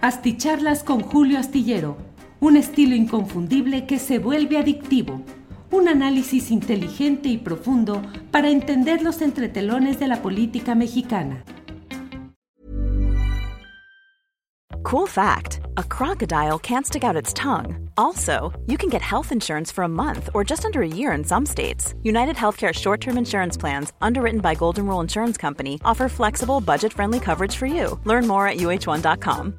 Asticharlas con Julio Astillero, un estilo inconfundible que se vuelve adictivo. Un análisis inteligente y profundo para entender los entretelones de la política mexicana. Cool fact a crocodile can't stick out its tongue. Also, you can get health insurance for a month or just under a year in some states. United Healthcare short term insurance plans, underwritten by Golden Rule Insurance Company, offer flexible, budget friendly coverage for you. Learn more at uh1.com.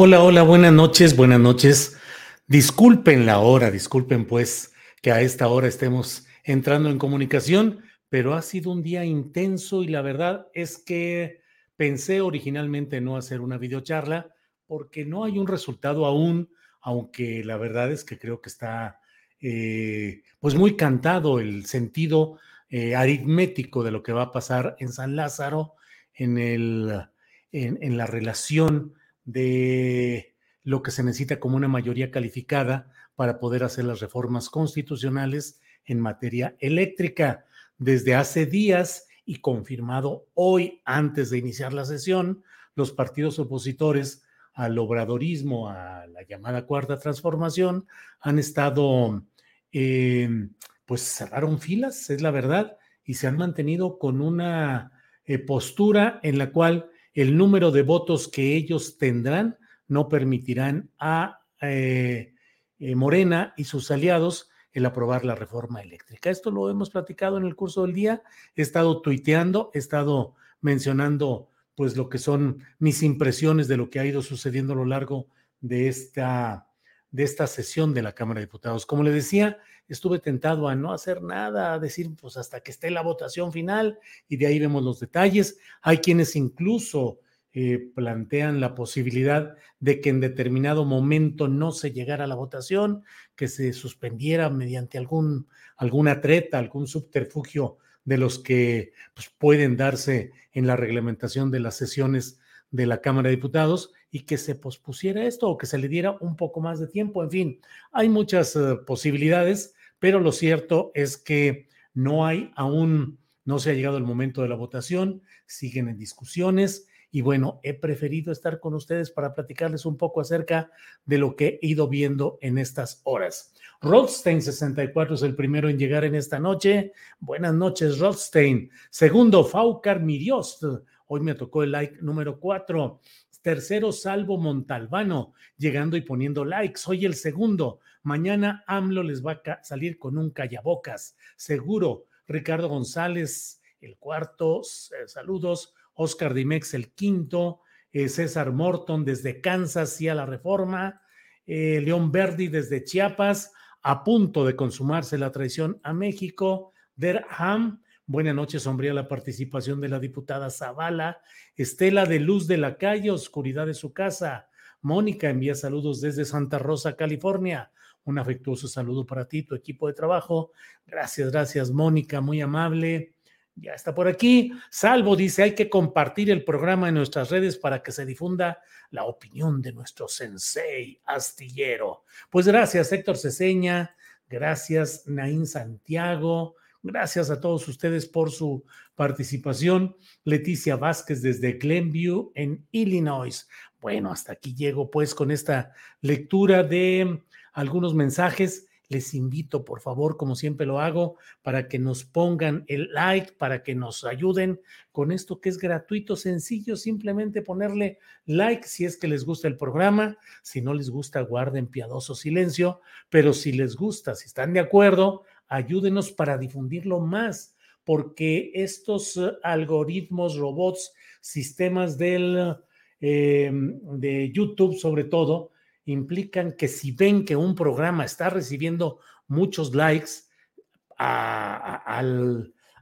Hola, hola, buenas noches, buenas noches. Disculpen la hora, disculpen pues que a esta hora estemos entrando en comunicación, pero ha sido un día intenso y la verdad es que pensé originalmente no hacer una videocharla porque no hay un resultado aún, aunque la verdad es que creo que está eh, pues muy cantado el sentido eh, aritmético de lo que va a pasar en San Lázaro en, el, en, en la relación de lo que se necesita como una mayoría calificada para poder hacer las reformas constitucionales en materia eléctrica. Desde hace días y confirmado hoy antes de iniciar la sesión, los partidos opositores al obradorismo, a la llamada cuarta transformación, han estado, eh, pues cerraron filas, es la verdad, y se han mantenido con una eh, postura en la cual el número de votos que ellos tendrán no permitirán a eh, Morena y sus aliados el aprobar la reforma eléctrica. Esto lo hemos platicado en el curso del día, he estado tuiteando, he estado mencionando pues lo que son mis impresiones de lo que ha ido sucediendo a lo largo de esta, de esta sesión de la Cámara de Diputados. Como le decía, estuve tentado a no hacer nada, a decir pues hasta que esté la votación final y de ahí vemos los detalles. Hay quienes incluso eh, plantean la posibilidad de que en determinado momento no se llegara a la votación, que se suspendiera mediante algún, alguna treta, algún subterfugio de los que pues, pueden darse en la reglamentación de las sesiones de la Cámara de Diputados y que se pospusiera esto o que se le diera un poco más de tiempo. En fin, hay muchas uh, posibilidades, pero lo cierto es que no hay aún, no se ha llegado el momento de la votación, siguen en discusiones y bueno, he preferido estar con ustedes para platicarles un poco acerca de lo que he ido viendo en estas horas. Rothstein 64 es el primero en llegar en esta noche. Buenas noches, Rothstein. Segundo, Faucar Miriost. Hoy me tocó el like número 4. Tercero, Salvo Montalbano, llegando y poniendo like. Soy el segundo. Mañana AMLO les va a salir con un callabocas, seguro. Ricardo González, el cuarto. Saludos. Oscar Dimex el quinto, eh, César Morton desde Kansas y a la reforma, eh, León Verdi desde Chiapas, a punto de consumarse la traición a México, Derham, buena noche, sombría la participación de la diputada Zavala, Estela de Luz de la Calle, Oscuridad de su casa, Mónica envía saludos desde Santa Rosa, California. Un afectuoso saludo para ti, tu equipo de trabajo. Gracias, gracias, Mónica, muy amable. Ya está por aquí. Salvo dice, hay que compartir el programa en nuestras redes para que se difunda la opinión de nuestro sensei astillero. Pues gracias, Héctor Ceseña. Gracias, Naín Santiago. Gracias a todos ustedes por su participación. Leticia Vázquez desde Glenview, en Illinois. Bueno, hasta aquí llego pues con esta lectura de algunos mensajes les invito, por favor, como siempre lo hago, para que nos pongan el like, para que nos ayuden con esto que es gratuito, sencillo, simplemente ponerle like si es que les gusta el programa, si no les gusta, guarden piadoso silencio, pero si les gusta, si están de acuerdo, ayúdenos para difundirlo más, porque estos eh, algoritmos, robots, sistemas del, eh, de YouTube sobre todo, implican que si ven que un programa está recibiendo muchos likes,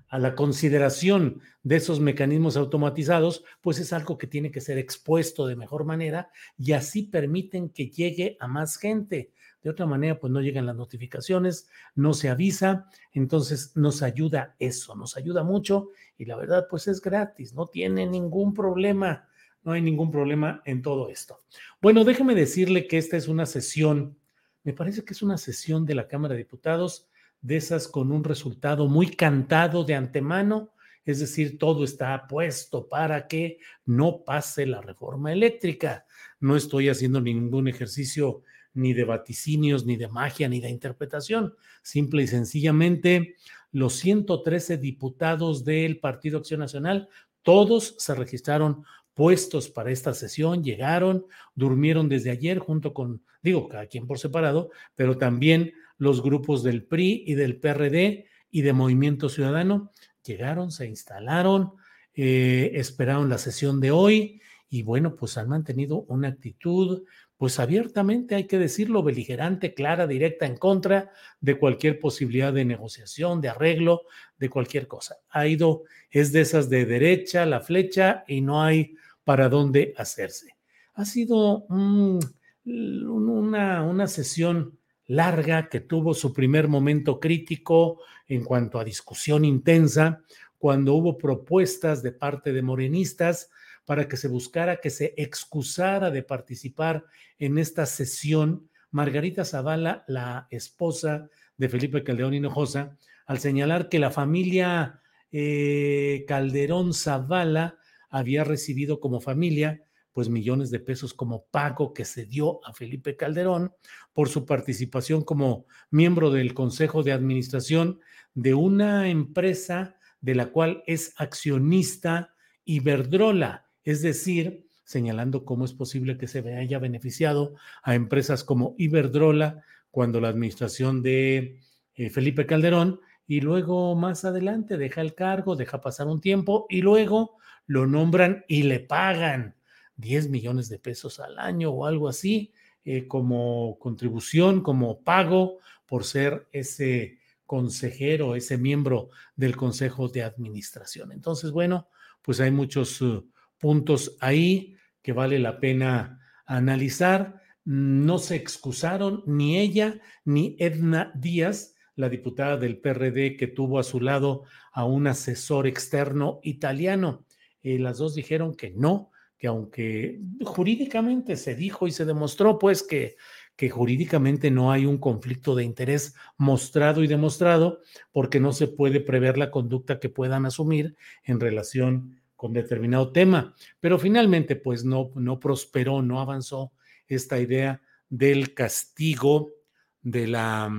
a la consideración de esos mecanismos automatizados, pues es algo que tiene que ser expuesto de mejor manera y así permiten que llegue a más gente. De otra manera, pues no llegan las notificaciones, no se avisa, entonces nos ayuda eso, nos ayuda mucho y la verdad, pues es gratis, no tiene ningún problema, no hay ningún problema en todo esto. Bueno, déjeme decirle que esta es una sesión, me parece que es una sesión de la Cámara de Diputados de esas con un resultado muy cantado de antemano, es decir, todo está puesto para que no pase la reforma eléctrica. No estoy haciendo ningún ejercicio ni de vaticinios, ni de magia, ni de interpretación. Simple y sencillamente, los 113 diputados del Partido Acción Nacional, todos se registraron puestos para esta sesión, llegaron, durmieron desde ayer junto con, digo, cada quien por separado, pero también los grupos del PRI y del PRD y de Movimiento Ciudadano llegaron, se instalaron, eh, esperaron la sesión de hoy y bueno, pues han mantenido una actitud, pues abiertamente, hay que decirlo, beligerante, clara, directa, en contra de cualquier posibilidad de negociación, de arreglo, de cualquier cosa. Ha ido, es de esas de derecha, la flecha, y no hay para dónde hacerse. Ha sido una, una sesión larga que tuvo su primer momento crítico en cuanto a discusión intensa, cuando hubo propuestas de parte de morenistas para que se buscara que se excusara de participar en esta sesión. Margarita Zavala, la esposa de Felipe Calderón Hinojosa, al señalar que la familia eh, Calderón Zavala había recibido como familia pues millones de pesos como pago que se dio a Felipe Calderón por su participación como miembro del Consejo de Administración de una empresa de la cual es accionista Iberdrola, es decir, señalando cómo es posible que se haya beneficiado a empresas como Iberdrola cuando la administración de eh, Felipe Calderón y luego más adelante deja el cargo, deja pasar un tiempo y luego lo nombran y le pagan 10 millones de pesos al año o algo así, eh, como contribución, como pago por ser ese consejero, ese miembro del Consejo de Administración. Entonces, bueno, pues hay muchos uh, puntos ahí que vale la pena analizar. No se excusaron ni ella ni Edna Díaz, la diputada del PRD que tuvo a su lado a un asesor externo italiano. Eh, las dos dijeron que no, que aunque jurídicamente se dijo y se demostró, pues que, que jurídicamente no hay un conflicto de interés mostrado y demostrado, porque no se puede prever la conducta que puedan asumir en relación con determinado tema. Pero finalmente, pues no, no prosperó, no avanzó esta idea del castigo, de la,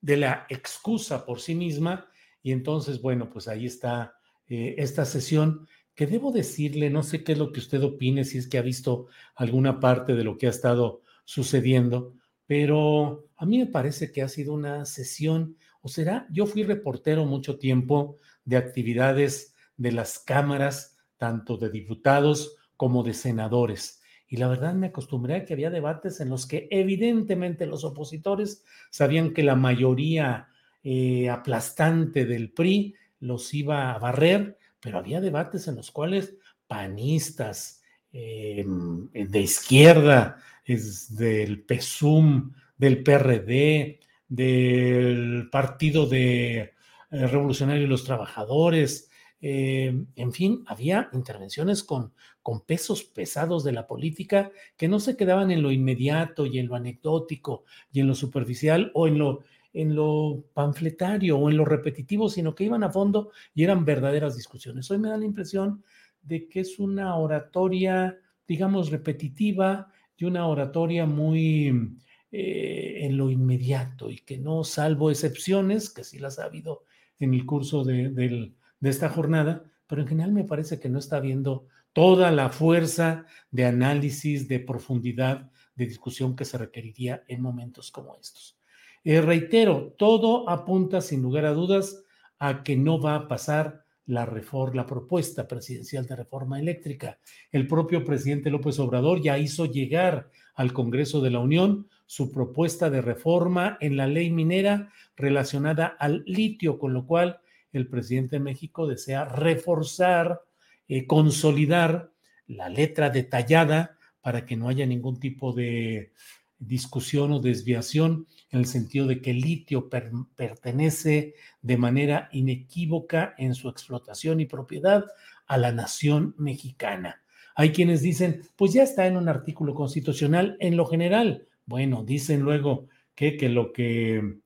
de la excusa por sí misma. Y entonces, bueno, pues ahí está eh, esta sesión que debo decirle, no sé qué es lo que usted opine, si es que ha visto alguna parte de lo que ha estado sucediendo, pero a mí me parece que ha sido una sesión, o será, yo fui reportero mucho tiempo de actividades de las cámaras, tanto de diputados como de senadores. Y la verdad me acostumbré a que había debates en los que evidentemente los opositores sabían que la mayoría eh, aplastante del PRI los iba a barrer pero había debates en los cuales panistas eh, de izquierda, del PSUM, del PRD, del Partido de eh, Revolucionario y los Trabajadores, eh, en fin, había intervenciones con, con pesos pesados de la política que no se quedaban en lo inmediato y en lo anecdótico y en lo superficial o en lo en lo panfletario o en lo repetitivo, sino que iban a fondo y eran verdaderas discusiones. Hoy me da la impresión de que es una oratoria, digamos, repetitiva y una oratoria muy eh, en lo inmediato y que no, salvo excepciones, que sí las ha habido en el curso de, de esta jornada, pero en general me parece que no está habiendo toda la fuerza de análisis, de profundidad, de discusión que se requeriría en momentos como estos. Eh, reitero, todo apunta sin lugar a dudas a que no va a pasar la, reforma, la propuesta presidencial de reforma eléctrica. El propio presidente López Obrador ya hizo llegar al Congreso de la Unión su propuesta de reforma en la ley minera relacionada al litio, con lo cual el presidente de México desea reforzar, eh, consolidar la letra detallada para que no haya ningún tipo de discusión o desviación en el sentido de que el litio pertenece de manera inequívoca en su explotación y propiedad a la nación mexicana. Hay quienes dicen, pues ya está en un artículo constitucional en lo general. Bueno, dicen luego que, que lo que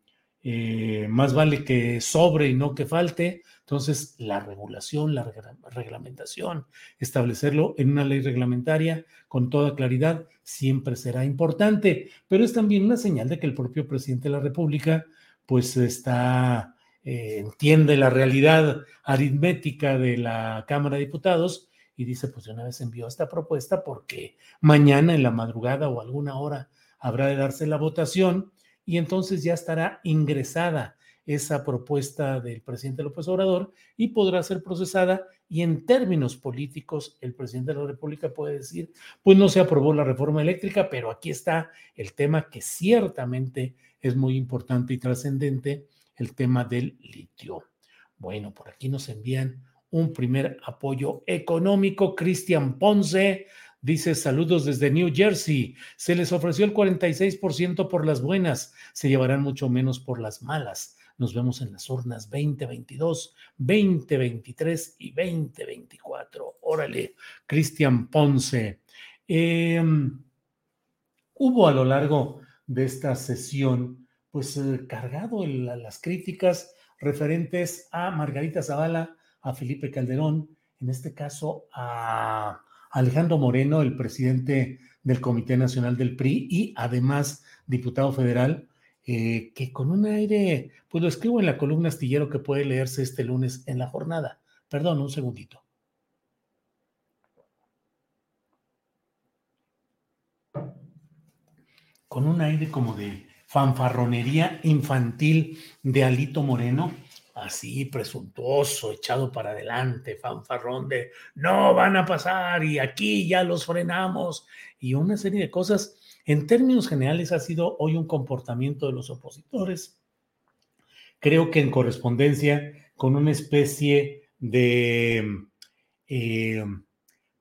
eh, más vale que sobre y no que falte. Entonces, la regulación, la reglamentación, establecerlo en una ley reglamentaria con toda claridad siempre será importante, pero es también una señal de que el propio presidente de la República pues está, eh, entiende la realidad aritmética de la Cámara de Diputados y dice, pues una vez envió esta propuesta porque mañana en la madrugada o alguna hora habrá de darse la votación y entonces ya estará ingresada esa propuesta del presidente López Obrador y podrá ser procesada y en términos políticos el presidente de la República puede decir, pues no se aprobó la reforma eléctrica, pero aquí está el tema que ciertamente es muy importante y trascendente, el tema del litio. Bueno, por aquí nos envían un primer apoyo económico. Cristian Ponce Dice, saludos desde New Jersey. Se les ofreció el 46% por las buenas, se llevarán mucho menos por las malas. Nos vemos en las urnas 2022, 2023 y 2024. Órale, Cristian Ponce. Em, hubo a lo largo de esta sesión, pues eh, cargado las críticas referentes a Margarita Zavala, a Felipe Calderón, en este caso a Alejandro Moreno, el presidente del Comité Nacional del PRI y además diputado federal, eh, que con un aire, pues lo escribo en la columna astillero que puede leerse este lunes en la jornada. Perdón, un segundito. Con un aire como de fanfarronería infantil de Alito Moreno, así presuntuoso, echado para adelante, fanfarrón de no van a pasar y aquí ya los frenamos y una serie de cosas. En términos generales ha sido hoy un comportamiento de los opositores, creo que en correspondencia con una especie de, eh,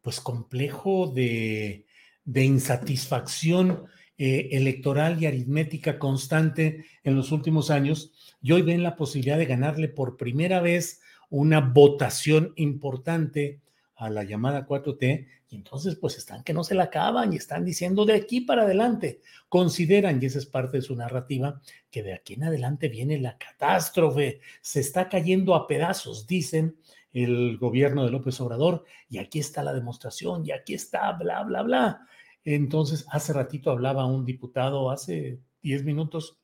pues complejo de, de insatisfacción eh, electoral y aritmética constante en los últimos años y hoy ven la posibilidad de ganarle por primera vez una votación importante a la llamada 4T y entonces pues están que no se la acaban y están diciendo de aquí para adelante. Consideran, y esa es parte de su narrativa, que de aquí en adelante viene la catástrofe, se está cayendo a pedazos, dicen el gobierno de López Obrador, y aquí está la demostración, y aquí está, bla, bla, bla. Entonces, hace ratito hablaba un diputado, hace 10 minutos,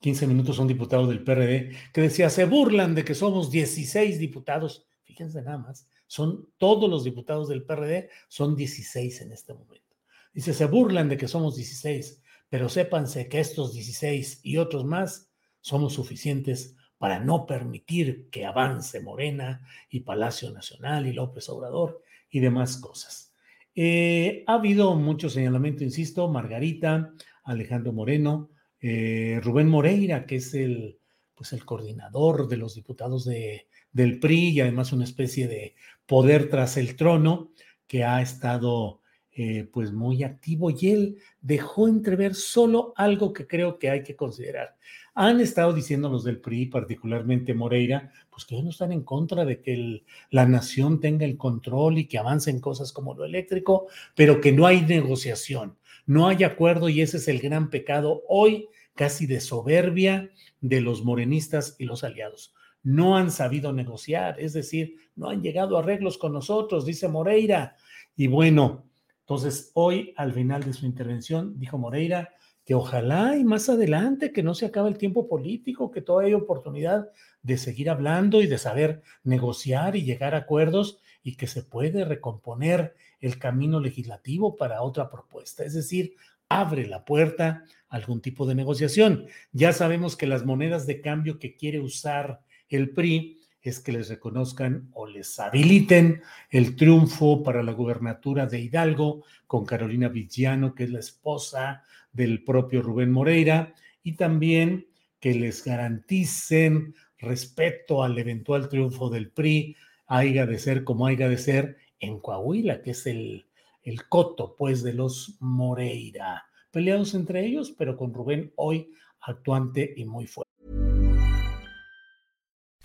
15 minutos, un diputado del PRD, que decía, se burlan de que somos 16 diputados. Fíjense nada más, son todos los diputados del PRD, son 16 en este momento. Dice, se burlan de que somos 16, pero sépanse que estos 16 y otros más somos suficientes para no permitir que avance Morena y Palacio Nacional y López Obrador y demás cosas. Eh, ha habido mucho señalamiento, insisto, Margarita, Alejandro Moreno, eh, Rubén Moreira, que es el, pues el coordinador de los diputados de, del PRI y además una especie de poder tras el trono que ha estado eh, pues muy activo y él dejó entrever solo algo que creo que hay que considerar. Han estado diciendo los del PRI, particularmente Moreira, pues que no están en contra de que la nación tenga el control y que avancen cosas como lo eléctrico, pero que no hay negociación, no hay acuerdo y ese es el gran pecado hoy casi de soberbia de los morenistas y los aliados. No han sabido negociar, es decir, no han llegado a arreglos con nosotros, dice Moreira. Y bueno, entonces hoy al final de su intervención dijo Moreira, que ojalá y más adelante, que no se acabe el tiempo político, que todavía hay oportunidad de seguir hablando y de saber negociar y llegar a acuerdos y que se puede recomponer el camino legislativo para otra propuesta. Es decir, abre la puerta a algún tipo de negociación. Ya sabemos que las monedas de cambio que quiere usar el PRI es que les reconozcan o les habiliten el triunfo para la gubernatura de Hidalgo con Carolina Villano, que es la esposa del propio Rubén Moreira, y también que les garanticen respeto al eventual triunfo del PRI, haya de ser como haya de ser, en Coahuila, que es el, el coto, pues, de los Moreira. Peleados entre ellos, pero con Rubén hoy actuante y muy fuerte.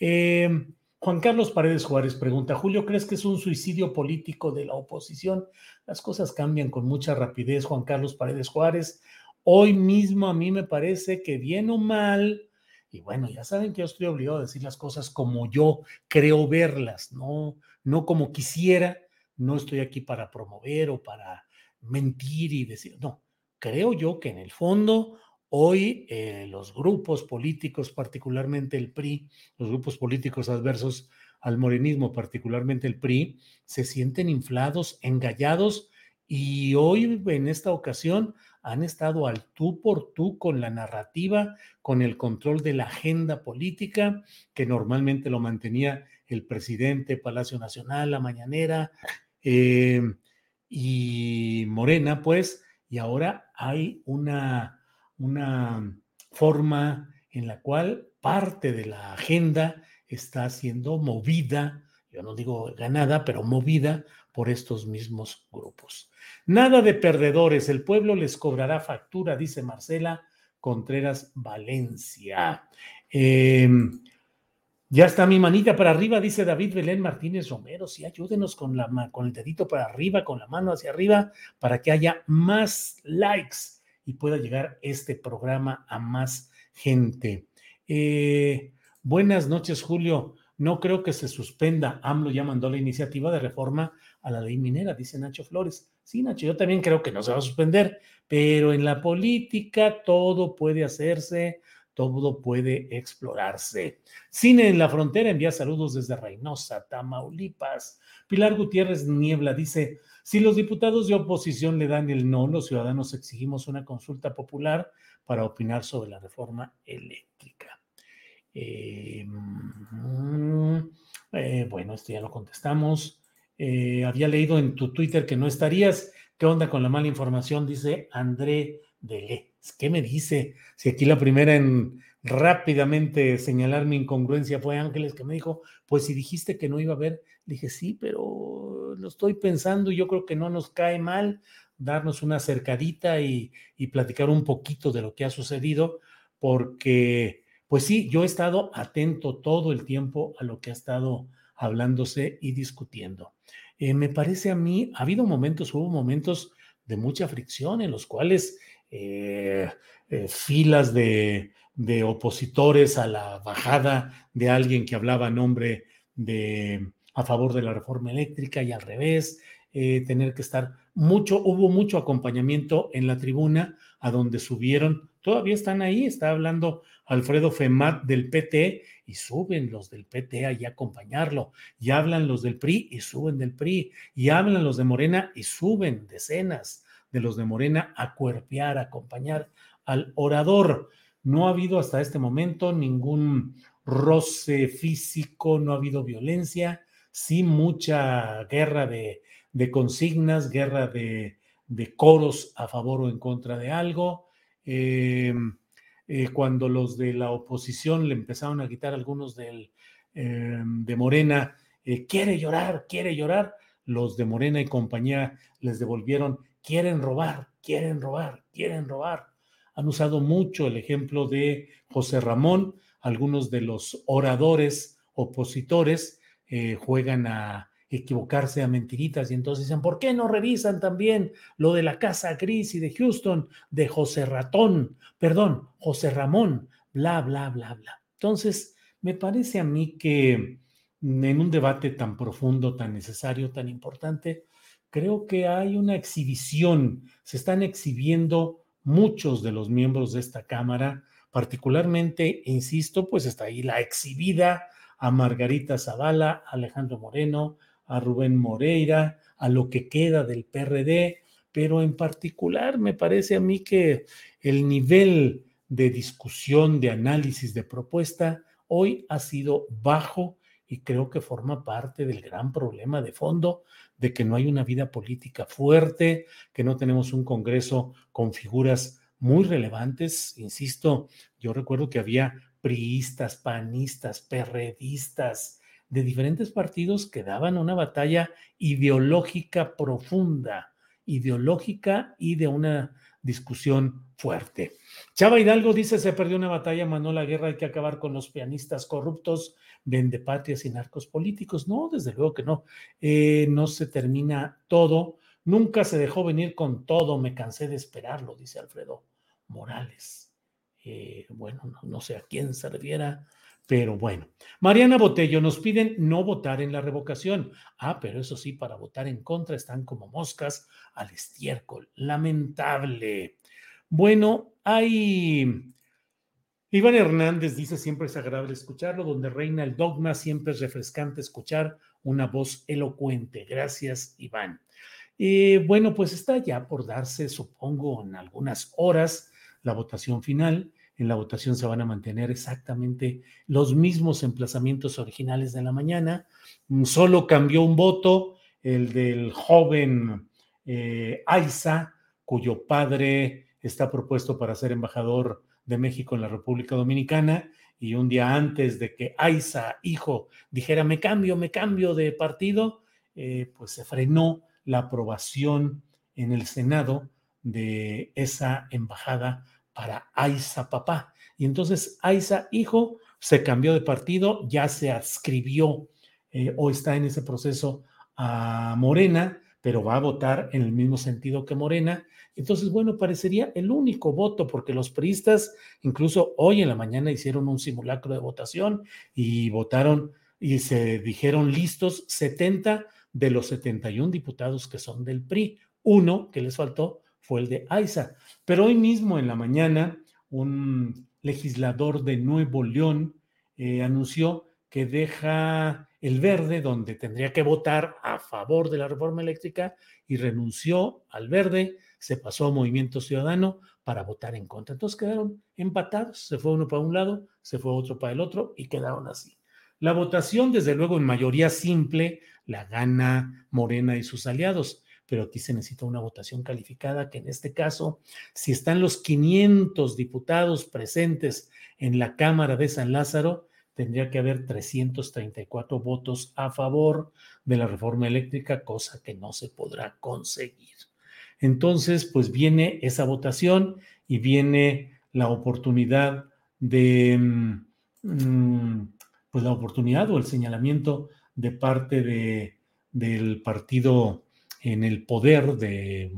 Eh, Juan Carlos Paredes Juárez pregunta, Julio, ¿crees que es un suicidio político de la oposición? Las cosas cambian con mucha rapidez, Juan Carlos Paredes Juárez. Hoy mismo a mí me parece que bien o mal, y bueno, ya saben que yo estoy obligado a decir las cosas como yo creo verlas, no, no como quisiera, no estoy aquí para promover o para mentir y decir, no, creo yo que en el fondo hoy eh, los grupos políticos, particularmente el PRI, los grupos políticos adversos al morenismo, particularmente el PRI, se sienten inflados, engallados y hoy en esta ocasión han estado al tú por tú con la narrativa, con el control de la agenda política que normalmente lo mantenía el presidente Palacio Nacional, la mañanera eh, y Morena, pues, y ahora hay una, una forma en la cual parte de la agenda está siendo movida, yo no digo ganada, pero movida por estos mismos grupos. Nada de perdedores, el pueblo les cobrará factura, dice Marcela Contreras Valencia. Eh, ya está mi manita para arriba, dice David Belén Martínez Romero. Sí, ayúdenos con, la, con el dedito para arriba, con la mano hacia arriba, para que haya más likes y pueda llegar este programa a más gente. Eh, buenas noches, Julio. No creo que se suspenda. AMLO ya mandó la iniciativa de reforma a la ley minera, dice Nacho Flores. Sí, Nacho, yo también creo que no se va a suspender, pero en la política todo puede hacerse, todo puede explorarse. Cine en la frontera envía saludos desde Reynosa, Tamaulipas. Pilar Gutiérrez Niebla dice, si los diputados de oposición le dan el no, los ciudadanos exigimos una consulta popular para opinar sobre la reforma eléctrica. Eh, mm, eh, bueno, esto ya lo contestamos. Eh, había leído en tu Twitter que no estarías. ¿Qué onda con la mala información? Dice André Delé. ¿Qué me dice? Si aquí la primera en rápidamente señalar mi incongruencia fue Ángeles que me dijo, pues si dijiste que no iba a haber, dije sí, pero lo estoy pensando y yo creo que no nos cae mal darnos una acercadita y, y platicar un poquito de lo que ha sucedido, porque pues sí, yo he estado atento todo el tiempo a lo que ha estado hablándose y discutiendo. Eh, me parece a mí, ha habido momentos, hubo momentos de mucha fricción en los cuales eh, eh, filas de, de, opositores a la bajada de alguien que hablaba a nombre de a favor de la reforma eléctrica y al revés, tener que estar mucho, hubo mucho acompañamiento en la tribuna a donde subieron, todavía están ahí, está hablando Alfredo Femat del PT y suben los del PT a acompañarlo, y hablan los del PRI y suben del PRI, y hablan los de Morena y suben decenas de los de Morena a cuerpear, a acompañar al orador. No ha habido hasta este momento ningún roce físico, no ha habido violencia, sí mucha guerra de, consignas, guerra de, coros a favor o en contra de algo. Eh, eh, cuando los de la oposición le empezaron a quitar algunos del, eh, de Morena, quiere llorar, quiere llorar, los de Morena y compañía les devolvieron, quieren robar, quieren robar, quieren robar. han usado mucho el ejemplo de José Ramón, algunos de los oradores opositores eh, juegan a equivocarse a mentiritas y entonces dicen, ¿por qué no revisan también lo de la Casa Gris y de Houston de José Ratón, perdón, José Ramón, bla, bla, bla, bla? Entonces, me parece a mí que en un debate tan profundo, tan necesario, tan importante, creo que hay una exhibición, se están exhibiendo muchos de los miembros de esta Cámara, particularmente, insisto, pues está ahí la exhibida a Margarita Zavala, a Alejandro Moreno, a Rubén Moreira, a lo que queda del PRD, pero en particular me parece a mí que el nivel de discusión, de análisis, de propuesta hoy ha sido bajo y creo que forma parte del gran problema de fondo de que no hay una vida política fuerte, que no tenemos un Congreso con figuras muy relevantes. Insisto, yo recuerdo que había priistas, panistas, perredistas, de diferentes partidos que daban una batalla ideológica profunda, ideológica y de una discusión fuerte. Chava Hidalgo dice, se perdió una batalla, manó la guerra, hay que acabar con los pianistas corruptos, vendepatrias y narcos políticos. No, desde luego que no. Eh, no se termina todo. Nunca se dejó venir con todo, me cansé de esperarlo, dice Alfredo Morales. Eh, bueno, no, sé a quién se pero bueno, Mariana Botello, nos piden no votar en la revocación. Ah, pero eso sí, para votar en contra están como moscas al estiércol. Lamentable. Bueno, hay... Iván Hernández dice siempre es agradable escucharlo, donde reina el dogma, siempre es refrescante escuchar una voz elocuente. Gracias, Iván. Eh, bueno, pues está ya por darse, supongo, en algunas horas la votación final en la votación se van a mantener exactamente los mismos emplazamientos originales de la mañana. Mm, solo cambió un voto, el del joven eh, Aiza, cuyo padre está propuesto para ser embajador de México en la República Dominicana. Y un día antes de que Aiza, hijo, dijera me cambio, me cambio de partido, eh, pues se frenó la aprobación en el Senado de esa embajada para Aiza papá. Y entonces Aiza hijo se cambió de partido, ya se adscribió eh, o está en ese proceso a Morena, pero va a votar en el mismo sentido que Morena. Entonces, bueno, parecería el único voto, porque los priistas incluso hoy en la mañana hicieron un simulacro de votación y votaron y se dijeron listos 70 de los 71 diputados que son del PRI. Uno que les faltó fue el de Aiza. Pero hoy mismo en la mañana, un legislador de Nuevo León eh, anunció que deja el verde donde tendría que votar a favor de la reforma eléctrica y renunció al verde, se pasó a Movimiento Ciudadano para votar en contra. Entonces quedaron empatados, se fue uno para un lado, se fue otro para el otro y quedaron así. La votación, desde luego, en mayoría simple, la gana Morena y sus aliados pero aquí se necesita una votación calificada, que en este caso, si están los 500 diputados presentes en la Cámara de San Lázaro, tendría que haber 334 votos a favor de la reforma eléctrica, cosa que no se podrá conseguir. Entonces, pues viene esa votación y viene la oportunidad de, mm, mm, pues la oportunidad o el señalamiento de parte de, del partido en el poder de,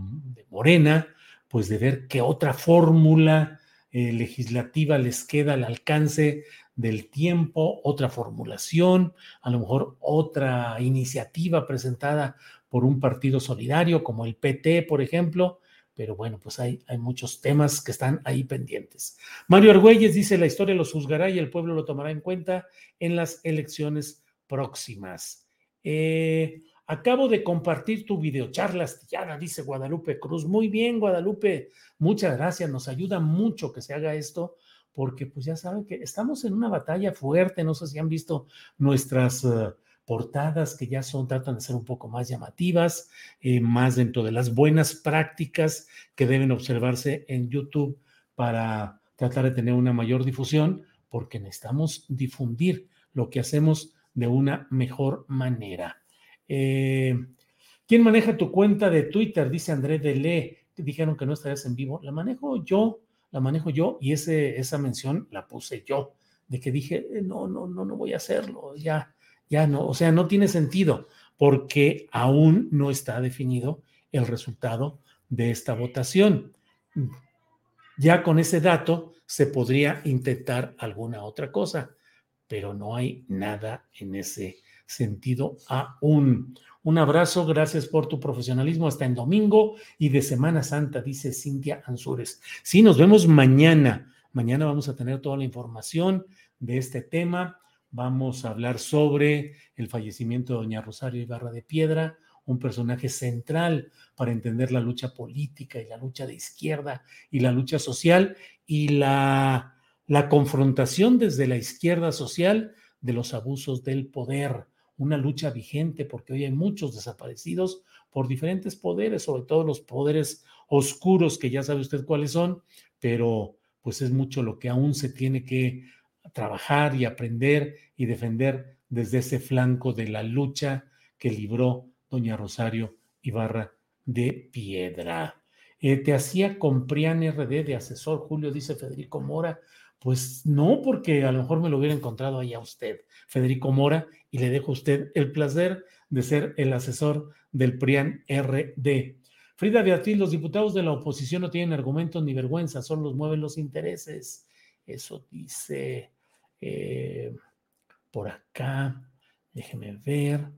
Morena, pues de ver qué otra fórmula eh, legislativa les queda al alcance del tiempo, otra formulación, a lo mejor otra iniciativa presentada por un partido solidario como el PT, por ejemplo, pero bueno, pues hay, hay muchos temas que están ahí pendientes. Mario Argüelles dice, la historia los juzgará y el pueblo lo tomará en cuenta en las elecciones próximas. Eh, Acabo de compartir tu videocharla astillada, dice Guadalupe Cruz. Muy bien, Guadalupe, muchas gracias. Nos ayuda mucho que se haga esto, porque pues ya saben que estamos en una batalla fuerte. No sé si han visto nuestras uh, portadas que ya son, tratan de ser un poco más llamativas, eh, más dentro de las buenas prácticas que deben observarse en YouTube para tratar de tener una mayor difusión, porque necesitamos difundir lo que hacemos de una mejor manera. Eh, ¿Quién maneja tu cuenta de Twitter? Dice André Delé. Dijeron que no estarías en vivo. La manejo yo. la manejo yo y esa mención la puse yo, de que dije, eh, no, no, no, no voy a hacerlo, ya, ya no, o sea, no tiene sentido porque aún no está definido el resultado de esta votación. Ya con ese dato se podría intentar alguna otra cosa, pero no hay nada en ese sentido aún. Un abrazo, gracias por tu profesionalismo hasta en domingo y de Semana Santa, dice Cintia Ansures. Sí, nos vemos mañana. Mañana vamos a tener toda la información de este tema. Vamos a hablar sobre el fallecimiento de doña Rosario Ibarra de Piedra, un personaje central para entender la lucha política y la lucha de izquierda y la lucha social y la, la confrontación desde la izquierda social de los abusos del poder una lucha vigente, porque hoy hay muchos desaparecidos por diferentes poderes, sobre todo los poderes oscuros, que ya sabe usted cuáles son, pero pues es mucho lo que aún se tiene que trabajar y aprender y defender desde ese flanco de la lucha que libró doña Rosario Ibarra de Piedra. Eh, te hacía Comprián RD de asesor, Julio, dice Federico Mora. Pues no, porque a lo mejor me lo hubiera encontrado ahí a usted, Federico Mora, y le dejo a usted el placer de ser el asesor del PRIAN RD. Frida Beatriz, los diputados de la oposición no tienen argumentos ni vergüenza, solo los mueven los intereses. Eso dice eh, por acá, déjeme ver.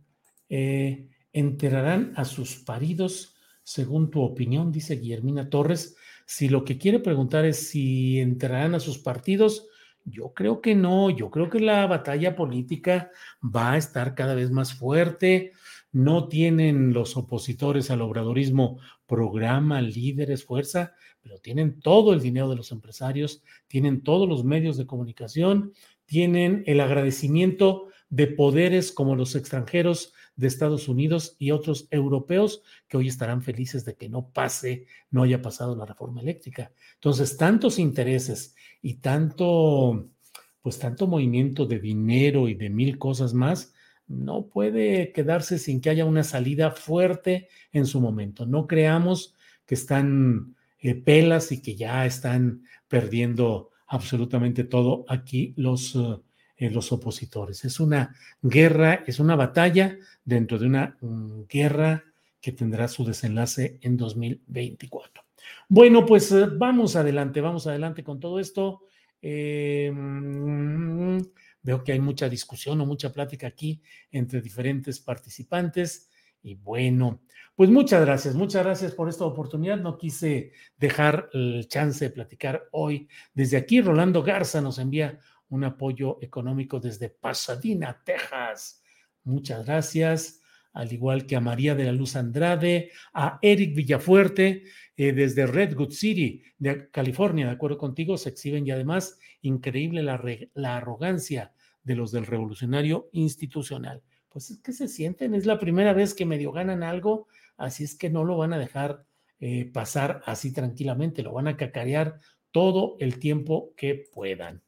Eh, enterarán a sus paridos, según tu opinión, dice Guillermina Torres. Si lo que quiere preguntar es si enterarán a sus partidos, yo creo que no, yo creo que la batalla política va a estar cada vez más fuerte. No tienen los opositores al obradorismo programa, líderes, fuerza, pero tienen todo el dinero de los empresarios, tienen todos los medios de comunicación, tienen el agradecimiento de poderes como los extranjeros de Estados Unidos y otros europeos que hoy estarán felices de que no pase, no haya pasado la reforma eléctrica. Entonces, tantos intereses y tanto, pues tanto movimiento de dinero y de mil cosas más, no puede quedarse sin que haya una salida fuerte en su momento. No creamos que están eh, pelas y que ya están perdiendo absolutamente todo aquí los, los opositores. Es una guerra, es una batalla dentro de una mm, guerra que tendrá su desenlace en 2024. Bueno, pues eh, vamos adelante, vamos adelante con todo esto. Mm, veo que hay mucha discusión o mucha plática aquí entre diferentes participantes. Y bueno, pues muchas gracias, muchas gracias por esta oportunidad. No quise dejar el chance de platicar hoy desde aquí. Rolando Garza nos envía un apoyo económico desde Pasadena, Texas. Muchas gracias, al igual que a María de la Luz Andrade, a Eric Villafuerte, eh, desde Redwood City, de California, de acuerdo contigo, se exhiben y además increíble la, la arrogancia de los del revolucionario institucional. Pues es que se sienten, es la primera vez que medio ganan algo, así es que no lo van a dejar eh, pasar así tranquilamente, lo van a cacarear todo el tiempo que puedan.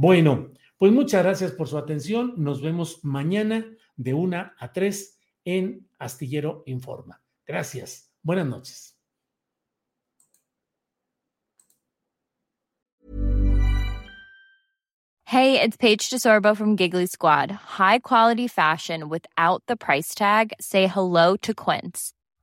Bueno, pues muchas gracias por su atención. Nos vemos mañana de una a tres en Astillero Informa. Gracias. Buenas noches. Hey, it's Paige DeSorbo from Giggly Squad. High quality fashion without the price tag. Say hello to Quince.